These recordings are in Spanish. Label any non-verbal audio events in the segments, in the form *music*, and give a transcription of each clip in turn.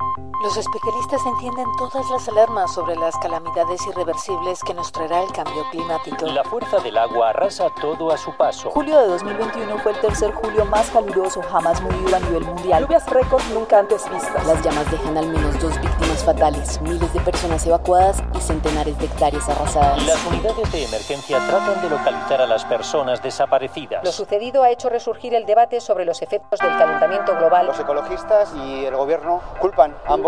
you Los especialistas entienden todas las alarmas sobre las calamidades irreversibles que nos traerá el cambio climático. La fuerza del agua arrasa todo a su paso. Julio de 2021 fue el tercer julio más caluroso jamás medido a nivel mundial. Lluvias récord nunca antes vistas. Las llamas dejan al menos dos víctimas fatales, miles de personas evacuadas y centenares de hectáreas arrasadas. Las unidades de emergencia tratan de localizar a las personas desaparecidas. Lo sucedido ha hecho resurgir el debate sobre los efectos del calentamiento global. Los ecologistas y el gobierno culpan ambos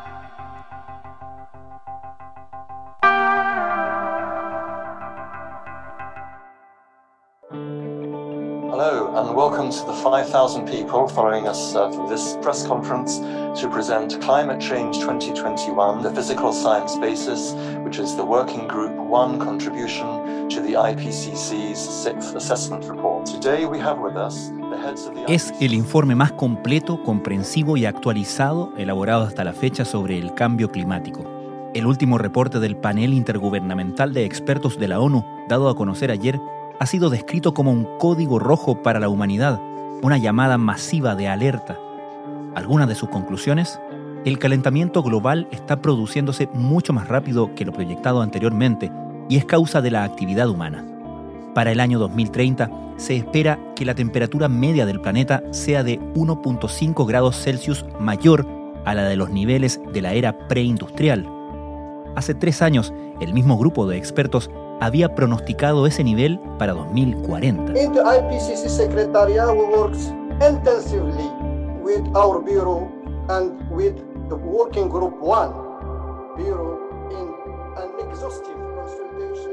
To the 5,000 people following us uh, for this press conference to present Climate Change 2021, the Physical Science Basis, which is the Working Group One contribution to the IPCC's sixth assessment report. Today we have with us the heads of the Es el informe más completo, comprensivo y actualizado elaborado hasta la fecha sobre el cambio climático. El último reporte del panel intergubernamental de expertos de la ONU, dado a conocer ayer, ha sido descrito como un código rojo para la humanidad, una llamada masiva de alerta. ¿Algunas de sus conclusiones? El calentamiento global está produciéndose mucho más rápido que lo proyectado anteriormente y es causa de la actividad humana. Para el año 2030 se espera que la temperatura media del planeta sea de 1.5 grados Celsius mayor a la de los niveles de la era preindustrial. Hace tres años, el mismo grupo de expertos había pronosticado ese nivel para 2040. In the IPCC Secretariat, we work intensively with our bureau and with the Working Group bureau in an exhaustive consultation.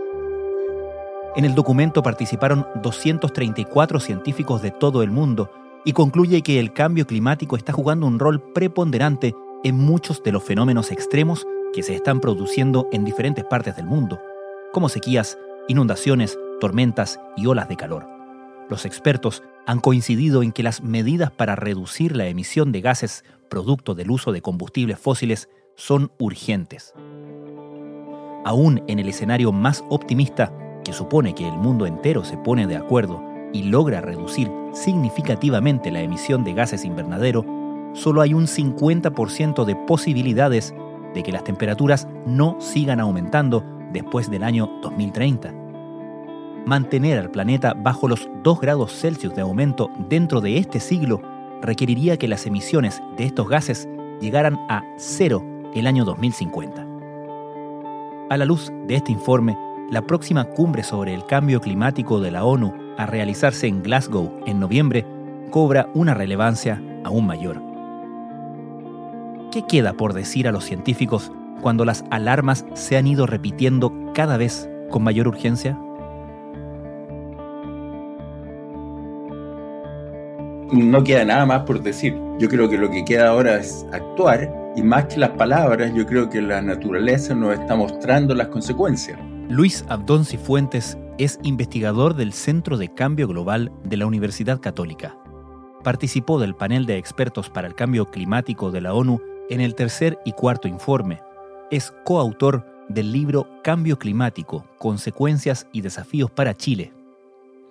En el documento participaron 234 científicos de todo el mundo y concluye que el cambio climático está jugando un rol preponderante en muchos de los fenómenos extremos que se están produciendo en diferentes partes del mundo como sequías, inundaciones, tormentas y olas de calor. Los expertos han coincidido en que las medidas para reducir la emisión de gases producto del uso de combustibles fósiles son urgentes. Aún en el escenario más optimista, que supone que el mundo entero se pone de acuerdo y logra reducir significativamente la emisión de gases invernadero, solo hay un 50% de posibilidades de que las temperaturas no sigan aumentando después del año 2030. Mantener al planeta bajo los 2 grados Celsius de aumento dentro de este siglo requeriría que las emisiones de estos gases llegaran a cero el año 2050. A la luz de este informe, la próxima cumbre sobre el cambio climático de la ONU a realizarse en Glasgow en noviembre cobra una relevancia aún mayor. ¿Qué queda por decir a los científicos cuando las alarmas se han ido repitiendo cada vez con mayor urgencia? No queda nada más por decir. Yo creo que lo que queda ahora es actuar y más que las palabras, yo creo que la naturaleza nos está mostrando las consecuencias. Luis Abdón Cifuentes es investigador del Centro de Cambio Global de la Universidad Católica. Participó del panel de expertos para el cambio climático de la ONU en el tercer y cuarto informe, es coautor del libro Cambio Climático, Consecuencias y Desafíos para Chile.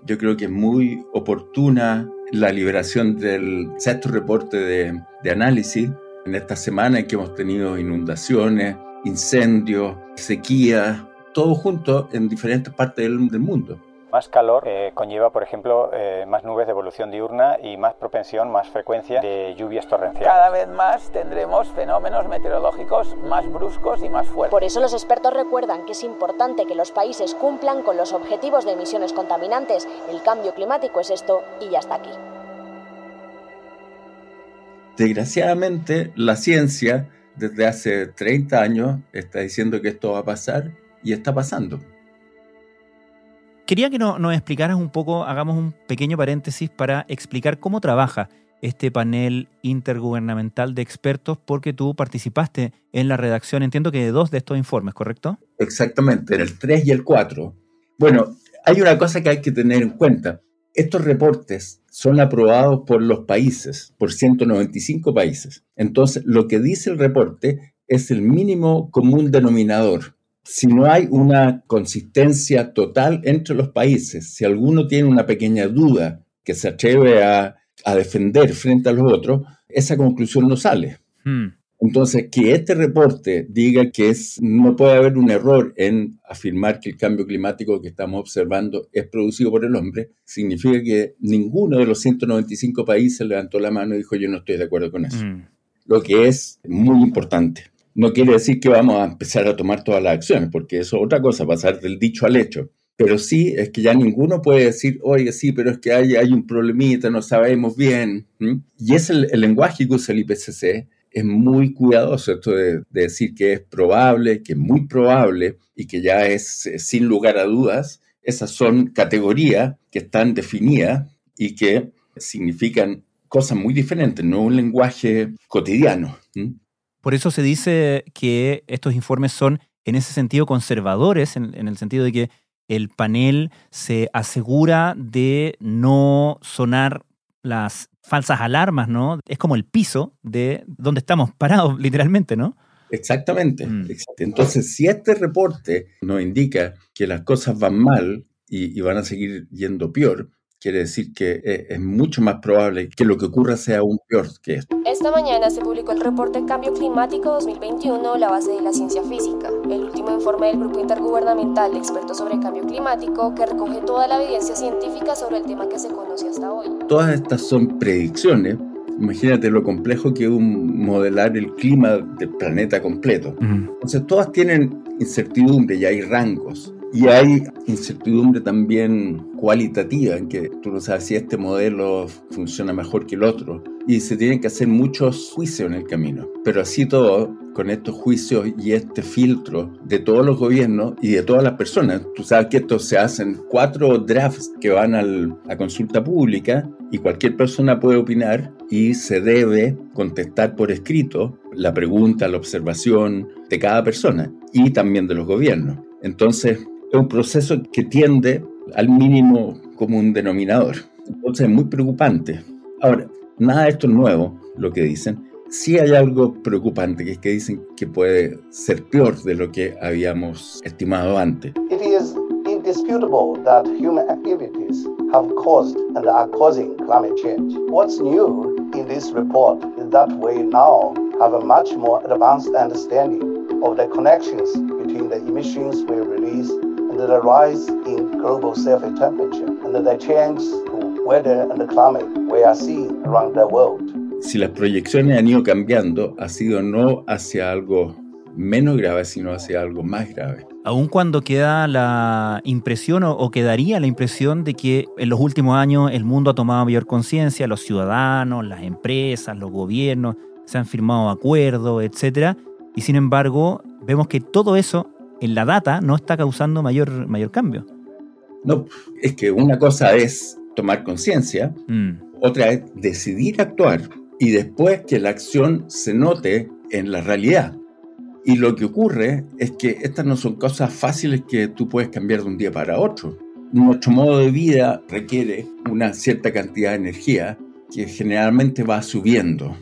Yo creo que es muy oportuna la liberación del sexto reporte de, análisis en esta semana en que hemos tenido inundaciones, incendios, sequías, todo junto en diferentes partes del mundo. Más calor eh, conlleva, por ejemplo, eh, más nubes de evolución diurna y más propensión, más frecuencia de lluvias torrenciales. Cada vez más tendremos fenómenos meteorológicos más bruscos y más fuertes. Por eso los expertos recuerdan que es importante que los países cumplan con los objetivos de emisiones contaminantes. El cambio climático es esto y ya está aquí. Desgraciadamente, la ciencia desde hace 30 años está diciendo que esto va a pasar y está pasando. Quería que no, nos explicaras un poco, hagamos un pequeño paréntesis para explicar cómo trabaja este panel intergubernamental de expertos, porque tú participaste en la redacción, entiendo que de dos de estos informes, ¿correcto? Exactamente, en el 3 y el 4. Bueno, hay una cosa que hay que tener en cuenta. Estos reportes son aprobados por los países, por 195 países. Entonces, lo que dice el reporte es el mínimo común denominador. Si no hay una consistencia total entre los países, si alguno tiene una pequeña duda que se atreve a, defender frente a los otros, esa conclusión no sale. Hmm. Entonces, que este reporte diga que es, no puede haber un error en afirmar que el cambio climático que estamos observando es producido por el hombre, significa que ninguno de los 195 países levantó la mano y dijo yo no estoy de acuerdo con eso. Mm. Lo que es muy importante. No quiere decir que vamos a empezar a tomar todas las acciones, porque eso es otra cosa, pasar del dicho al hecho. Pero sí es que ya ninguno puede decir, oye, sí, pero es que hay, hay un problemita, no sabemos bien. Y es el, lenguaje que usa el IPCC es muy cuidadoso esto de, decir que es probable, que es muy probable y que ya es sin lugar a dudas. Esas son categorías que están definidas y que significan cosas muy diferentes, no un lenguaje cotidiano. Por eso se dice que estos informes son en ese sentido conservadores, en el sentido de que el panel se asegura de no sonar las falsas alarmas, ¿no? Es como el piso de donde estamos parados, *laughs* literalmente, ¿no? Exactamente, mm. Entonces, si este reporte nos indica que las cosas van mal y, y van a seguir yendo peor, quiere decir que eh, es mucho más probable que lo que ocurra sea aún peor que esto. Esta mañana se publicó el reporte Cambio Climático 2021, la base de la ciencia física, el último informe del Grupo Intergubernamental de Expertos sobre Cambio Climático que recoge toda la evidencia científica sobre el tema que se conoce hasta hoy. Todas estas son predicciones. Imagínate lo complejo que es un modelar el clima del planeta completo. Entonces, todas tienen incertidumbre y hay rangos. Y hay incertidumbre también cualitativa en que tú no sabes si este modelo funciona mejor que el otro. Y se tienen que hacer muchos juicios en el camino. Pero así todo, con estos juicios y este filtro de todos los gobiernos y de todas las personas, tú sabes que esto se hacen cuatro drafts que van a consulta pública y cualquier persona puede opinar y se debe contestar por escrito la pregunta, la observación de cada persona y también de los gobiernos. Entonces, es un proceso que tiende al mínimo común denominador. Entonces es muy preocupante. Ahora, nada de esto es nuevo, lo que dicen. Sí hay algo preocupante, que es que dicen que puede ser peor de lo que habíamos estimado antes. It is indisputable that human activities have caused and are causing climate change. What's new in this report is that we now have a much more advanced understanding of the connections between the emissions we release the rise in global surface temperature and the change to weather and the climate we are seeing around the world. Si las proyecciones han ido cambiando, ha sido no hacia algo menos grave, sino hacia algo más grave. Aun cuando queda la impresión o, quedaría la impresión de que en los últimos años el mundo ha tomado mayor conciencia, los ciudadanos, las empresas, los gobiernos, se han firmado acuerdos, etc. Y sin embargo, vemos que todo eso en la data no está causando mayor, mayor cambio. No, es que una cosa es tomar conciencia, mm. otra es decidir actuar y después que la acción se note en la realidad. Y lo que ocurre es que estas no son cosas fáciles que tú puedes cambiar de un día para otro. Nuestro modo de vida requiere una cierta cantidad de energía que generalmente va subiendo.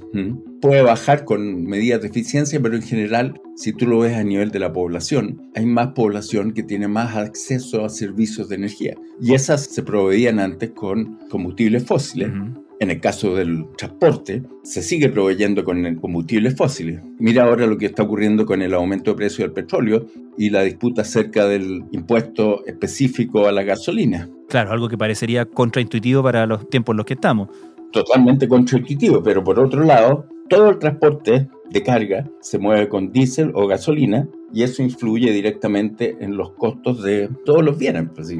Puede bajar con medidas de eficiencia, pero en general, si tú lo ves a nivel de la población, hay más población que tiene más acceso a servicios de energía. Y esas se proveían antes con combustibles fósiles. En el caso del transporte, se sigue proveyendo con combustibles fósiles. Mira ahora lo que está ocurriendo con el aumento de precio del petróleo y la disputa acerca del impuesto específico a la gasolina. Claro, algo que parecería contraintuitivo para los tiempos en los que estamos totalmente contraintuitivo, pero por otro lado, todo el transporte de carga se mueve con diésel o gasolina y eso influye directamente en los costos de todos los bienes. Pues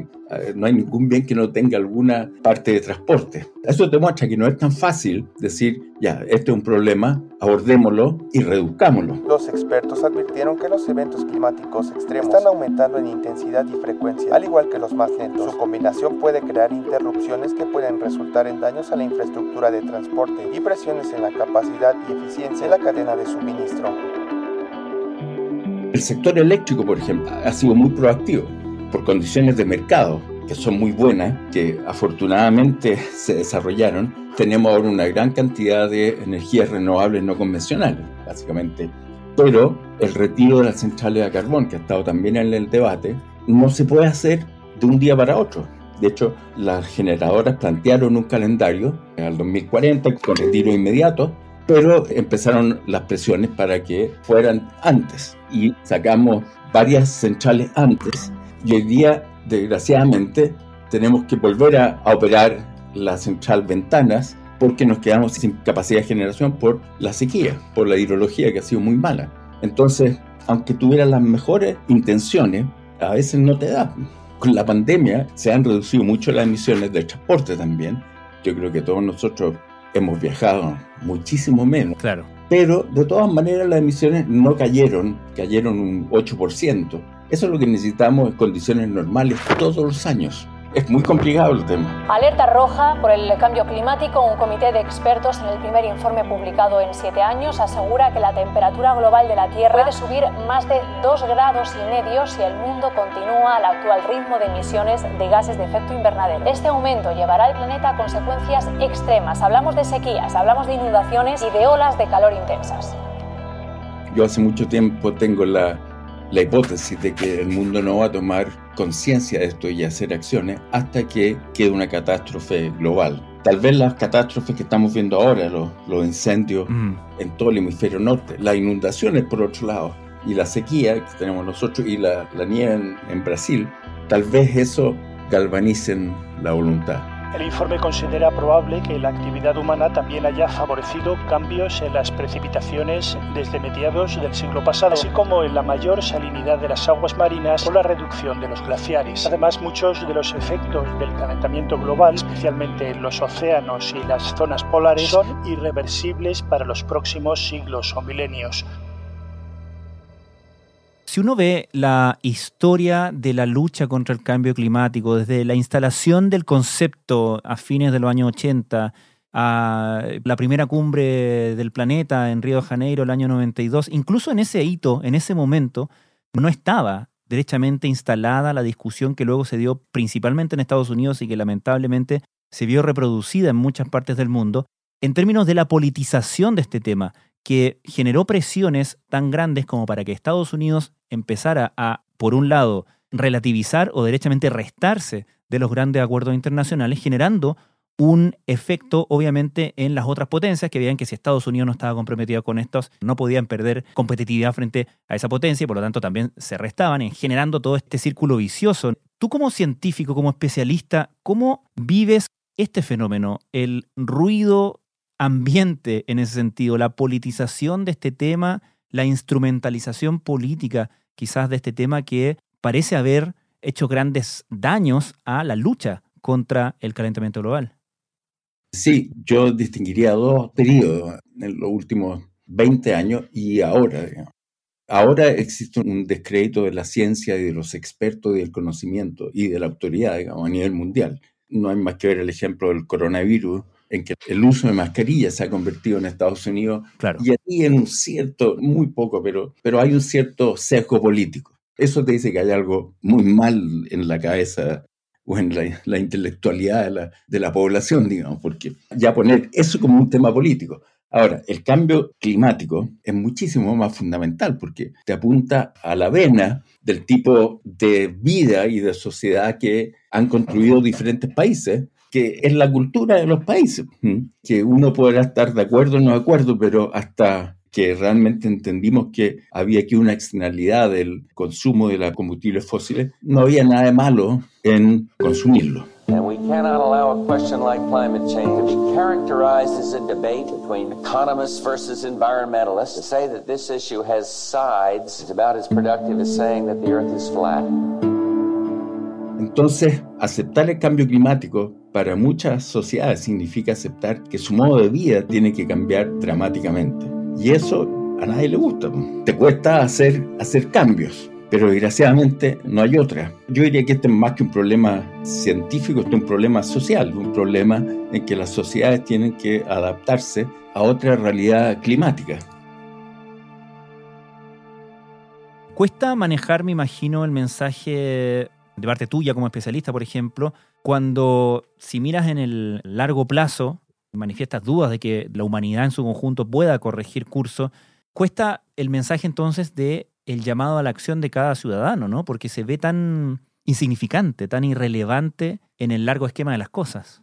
no hay ningún bien que no tenga alguna parte de transporte. Eso demuestra que no es tan fácil decir, ya, este es un problema, abordémoslo y reduzcámoslo. Los expertos advirtieron que los eventos climáticos extremos están aumentando en intensidad y frecuencia, al igual que los más lentos. Su combinación puede crear interrupciones que pueden resultar en daños a la infraestructura de transporte y presiones en la capacidad y eficiencia de la cadena de suministro. El sector eléctrico, por ejemplo, ha sido muy proactivo por condiciones de mercado que son muy buenas, que afortunadamente *laughs* se desarrollaron. Tenemos ahora una gran cantidad de energías renovables no convencionales, básicamente Pero el retiro de las centrales a carbón, que ha estado también en el debate, no se puede hacer de un día para otro. De hecho, las generadoras plantearon un calendario al 2040 con retiro inmediato, pero empezaron las presiones para que fueran antes y sacamos varias centrales antes y hoy día, desgraciadamente, tenemos que volver a, operar la central Ventanas porque nos quedamos sin capacidad de generación por la sequía, por la hidrología que ha sido muy mala. Entonces, aunque tuvieran las mejores intenciones, a veces no te da. Con la pandemia se han reducido mucho las emisiones del transporte también. Yo creo que todos nosotros hemos viajado muchísimo menos. Claro. Pero de todas maneras las emisiones no cayeron, cayeron un 8%. Eso es lo que necesitamos en condiciones normales todos los años es muy complicado el tema. Alerta roja por el cambio climático. Un comité de expertos en el primer informe publicado en siete años asegura que la temperatura global de la Tierra puede subir más de dos grados y medio si el mundo continúa al actual ritmo de emisiones de gases de efecto invernadero. Este aumento llevará al planeta a consecuencias extremas. Hablamos de sequías, hablamos de inundaciones y de olas de calor intensas. Yo hace mucho tiempo tengo la, la hipótesis de que el mundo no va a tomar conciencia de esto y hacer acciones hasta que quede una catástrofe global. Tal vez las catástrofes que estamos viendo ahora, los, los incendios mm. en todo el hemisferio norte, las inundaciones por otro lado, y la sequía que tenemos nosotros y la, la nieve en, en Brasil, tal vez eso galvanicen la voluntad. El informe considera probable que la actividad humana también haya favorecido cambios en las precipitaciones desde mediados del siglo pasado, así como en la mayor salinidad de las aguas marinas o la reducción de los glaciares. Además, muchos de los efectos del calentamiento global, especialmente en los océanos y las zonas polares, son irreversibles para los próximos siglos o milenios. Si uno ve la historia de la lucha contra el cambio climático, desde la instalación del concepto a fines de los años 80, a la primera cumbre del planeta en Río de Janeiro el año 92, incluso en ese hito, en ese momento, no estaba derechamente instalada la discusión que luego se dio principalmente en Estados Unidos y que lamentablemente se vio reproducida en muchas partes del mundo, en términos de la politización de este tema, que generó presiones tan grandes como para que Estados Unidos empezara a, por un lado, relativizar o derechamente restarse de los grandes acuerdos internacionales, generando un efecto, obviamente, en las otras potencias que veían que si Estados Unidos no estaba comprometido con estos, no podían perder competitividad frente a esa potencia y por lo tanto también se restaban, en generando todo este círculo vicioso. Tú como científico, como especialista, ¿cómo vives este fenómeno, el ruido ambiente en ese sentido, la politización de este tema, la instrumentalización política quizás de este tema que parece haber hecho grandes daños a la lucha contra el calentamiento global. Sí, yo distinguiría dos periodos en los últimos 20 años y ahora. Ahora existe un descrédito de la ciencia y de los expertos y del conocimiento y de la autoridad digamos, a nivel mundial. No hay más que ver el ejemplo del coronavirus, en que el uso de mascarillas se ha convertido en Estados Unidos claro. y aquí en un cierto, muy poco, pero, pero hay un cierto sesgo político. Eso te dice que hay algo muy mal en la cabeza o en la, la intelectualidad de la, de la población, digamos, porque ya poner eso como un tema político. Ahora, el cambio climático es muchísimo más fundamental porque te apunta a la vena del tipo de vida y de sociedad que han construido diferentes países que es la cultura de los países, que uno podrá estar de acuerdo o no de acuerdo, pero hasta que realmente entendimos que había aquí una externalidad del consumo de los combustibles fósiles, no había nada de malo en consumirlo. And we cannot allow a question like climate change to be characterized as a debate between economists versus environmentalists. To say that this issue has sides is about as productive as saying that the earth is flat. Entonces, aceptar el cambio climático para muchas sociedades significa aceptar que su modo de vida tiene que cambiar dramáticamente. Y eso a nadie le gusta. Te cuesta hacer, hacer cambios, pero desgraciadamente no hay otra. Yo diría que este es más que un problema científico, este es un problema social, un problema en que las sociedades tienen que adaptarse a otra realidad climática. Cuesta manejar, me imagino, el mensaje de parte tuya como especialista, por ejemplo, cuando si miras en el largo plazo, manifiestas dudas de que la humanidad en su conjunto pueda corregir curso, cuesta el mensaje entonces de el llamado a la acción de cada ciudadano, ¿no? Porque se ve tan insignificante, tan irrelevante en el largo esquema de las cosas.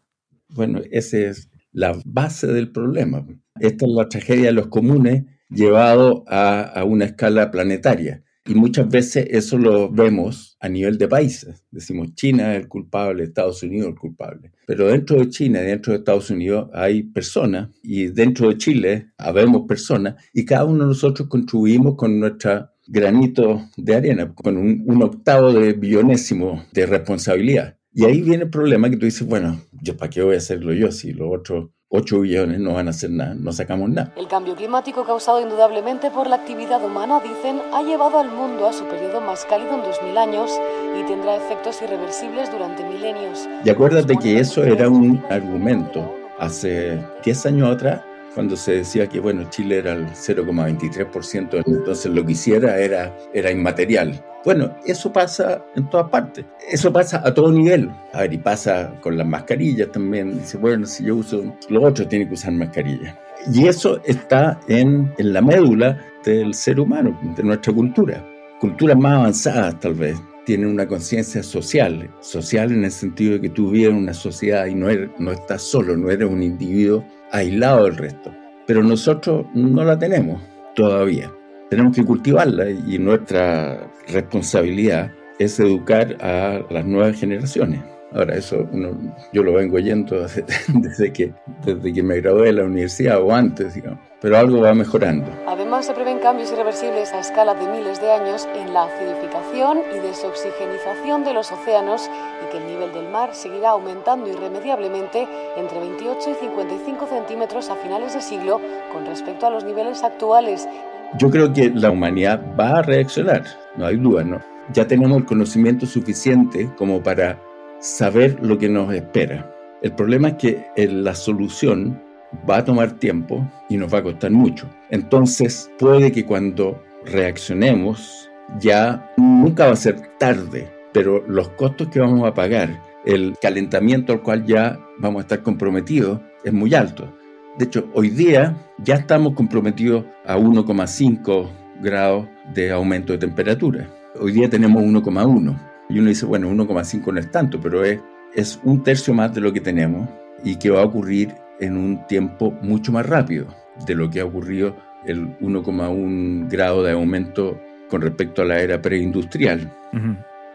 Bueno, esa es la base del problema. Esta es la tragedia de los comunes llevado a, a una escala planetaria. Y muchas veces eso lo vemos a nivel de países. Decimos China es el culpable, Estados Unidos es el culpable. Pero dentro de China dentro de Estados Unidos hay personas y dentro de Chile habemos personas y cada uno de nosotros contribuimos con nuestra granito de arena, con un, un octavo de billonésimo de responsabilidad. Y ahí viene el problema que tú dices, bueno, yo para qué voy a hacerlo yo si los otros 8 billones no van a hacer nada, no sacamos nada. El cambio climático causado indudablemente por la actividad humana, dicen, ha llevado al mundo a su periodo más cálido en 2000 años y tendrá efectos irreversibles durante milenios. Y acuérdate que eso era un argumento hace 10 años atrás cuando se decía que bueno, Chile era el 0,23%, entonces lo que hiciera era, era inmaterial. Bueno, eso pasa en todas partes. Eso pasa a todo nivel. A ver, y pasa con las mascarillas también. Dice, bueno, si yo uso, los otros tienen que usar mascarilla. Y eso está en, en la médula del ser humano, de nuestra cultura. Culturas más avanzadas, tal vez, tienen una conciencia social, social en el sentido de que tú vives en una sociedad y no, eres, no estás solo, no eres un individuo aislado del resto. Pero nosotros no la tenemos todavía. Tenemos que cultivarla y nuestra responsabilidad es educar a las nuevas generaciones. Ahora, eso uno, yo lo vengo oyendo desde, *laughs* desde, que, desde que me gradué de la universidad o antes, digamos. Pero algo va mejorando. Además, se prevén cambios irreversibles a escala de miles de años en la acidificación y desoxigenización de los océanos y que el nivel del mar seguirá aumentando irremediablemente entre 28 y 55 centímetros a finales de siglo con respecto a los niveles actuales. Yo creo que la humanidad va a reaccionar, no hay duda, ¿no? Ya tenemos el conocimiento suficiente como para saber lo que nos espera. El problema es que la solución va a tomar tiempo y nos va a costar mucho. Entonces, puede que cuando reaccionemos ya nunca va a ser tarde, pero los costos que vamos a pagar, el calentamiento al cual ya vamos a estar comprometidos, es muy alto. De hecho, hoy día ya estamos comprometidos a 1,5 grados de aumento de temperatura. Hoy día tenemos 1,1 y uno dice, bueno, 1,5 no es tanto, pero es, es un tercio más de lo que tenemos y que va a ocurrir en un tiempo mucho más rápido de lo que ha ocurrido el 1,1 grado de aumento con respecto a la era preindustrial.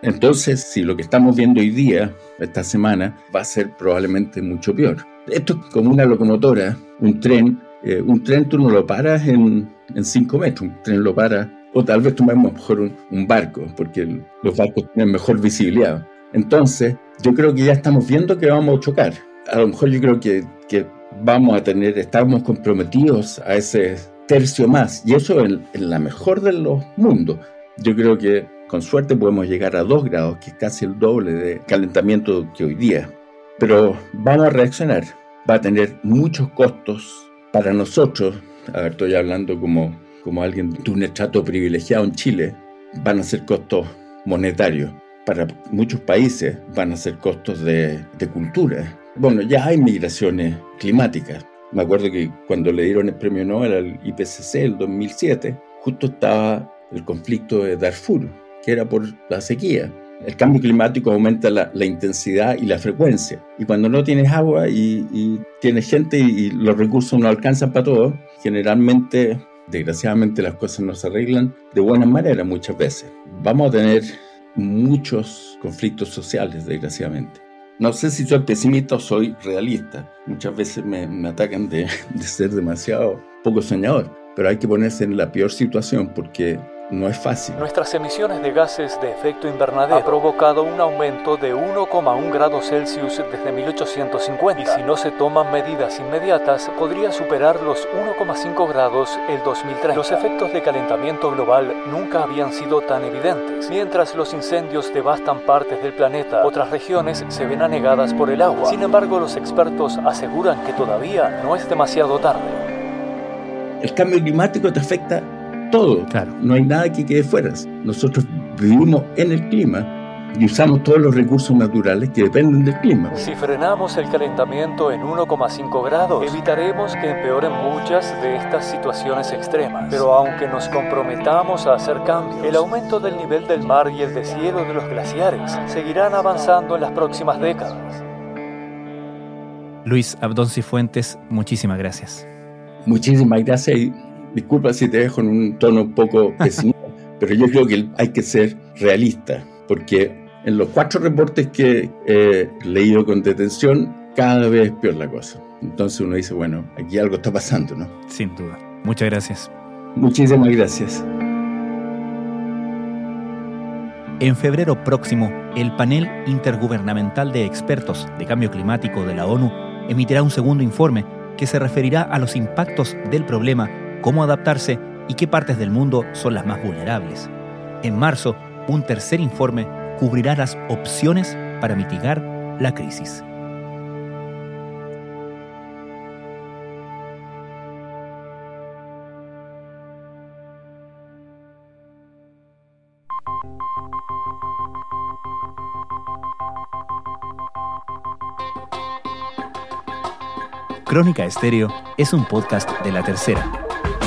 Entonces, si lo que estamos viendo hoy día, esta semana, va a ser probablemente mucho peor. Esto es como una locomotora, un tren. Eh, un tren tú no lo paras en 5 metros, un tren lo paras o tal vez tomemos mejor un, barco, porque los barcos tienen mejor visibilidad. Entonces, yo creo que ya estamos viendo que vamos a chocar. A lo mejor yo creo que, que vamos a tener, estamos comprometidos a ese tercio más, y eso en, en la mejor de los mundos. Yo creo que con suerte podemos llegar a 2 grados, que es casi el doble de calentamiento que hoy día. Pero vamos a reaccionar. Va a tener muchos costos para nosotros. A ver, estoy hablando como como alguien de un estrato privilegiado en Chile, van a ser costos monetarios. Para muchos países van a ser costos de, de cultura. Bueno, ya hay migraciones climáticas. Me acuerdo que cuando le dieron el premio Nobel al IPCC el 2007, justo estaba el conflicto de Darfur, que era por la sequía. El cambio climático aumenta la, la, intensidad y la frecuencia. Y cuando no tienes agua y, y tienes gente y los recursos no alcanzan para todo, generalmente desgraciadamente las cosas no se arreglan de buena manera muchas veces. Vamos a tener muchos conflictos sociales, desgraciadamente. No sé si soy pesimista o soy realista. Muchas veces me, me atacan de, *laughs* de ser demasiado poco soñador, pero hay que ponerse en la peor situación porque no es fácil. Nuestras emisiones de gases de efecto invernadero han provocado un aumento de 1,1 grados Celsius desde 1850 y si no se toman medidas inmediatas podría superar los 1,5 grados el 2003. Los efectos de calentamiento global nunca habían sido tan evidentes. Mientras los incendios devastan partes del planeta, otras regiones se ven anegadas por el agua. Sin embargo, los expertos aseguran que todavía no es demasiado tarde. El cambio climático te afecta todo. Claro. No hay nada que quede fuera. Nosotros vivimos en el clima y usamos todos los recursos naturales que dependen del clima. Si frenamos el calentamiento en 1,5 grados, evitaremos que empeoren muchas de estas situaciones extremas. Pero aunque nos comprometamos a hacer cambios, el aumento del nivel del mar y el deshielo de los glaciares seguirán avanzando en las próximas décadas. Luis Abdón Cifuentes, muchísimas gracias. Muchísimas gracias disculpa si te dejo en un tono un poco *laughs* pesimista, pero yo creo que hay que ser realista, porque en los cuatro reportes que he leído con detención, cada vez es peor la cosa. Entonces uno dice, bueno, aquí algo está pasando, ¿no? Sin duda. Muchas gracias. Muchísimas gracias. En febrero próximo, el panel intergubernamental de expertos de cambio climático de la ONU emitirá un segundo informe que se referirá a los impactos del problema, cómo adaptarse y qué partes del mundo son las más vulnerables. En marzo, un tercer informe cubrirá las opciones para mitigar la crisis. Crónica Estéreo es un podcast de la tercera.